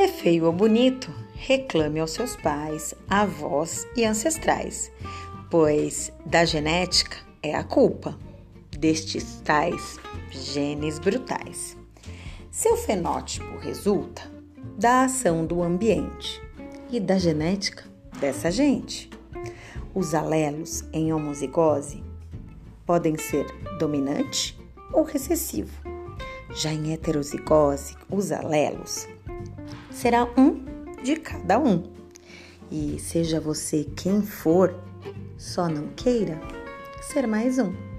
é feio ou bonito, reclame aos seus pais, avós e ancestrais, pois da genética é a culpa destes tais genes brutais. Seu fenótipo resulta da ação do ambiente e da genética dessa gente. Os alelos em homozigose podem ser dominante ou recessivo. Já em heterozigose, os alelos será um de cada um. E seja você quem for, só não queira ser mais um.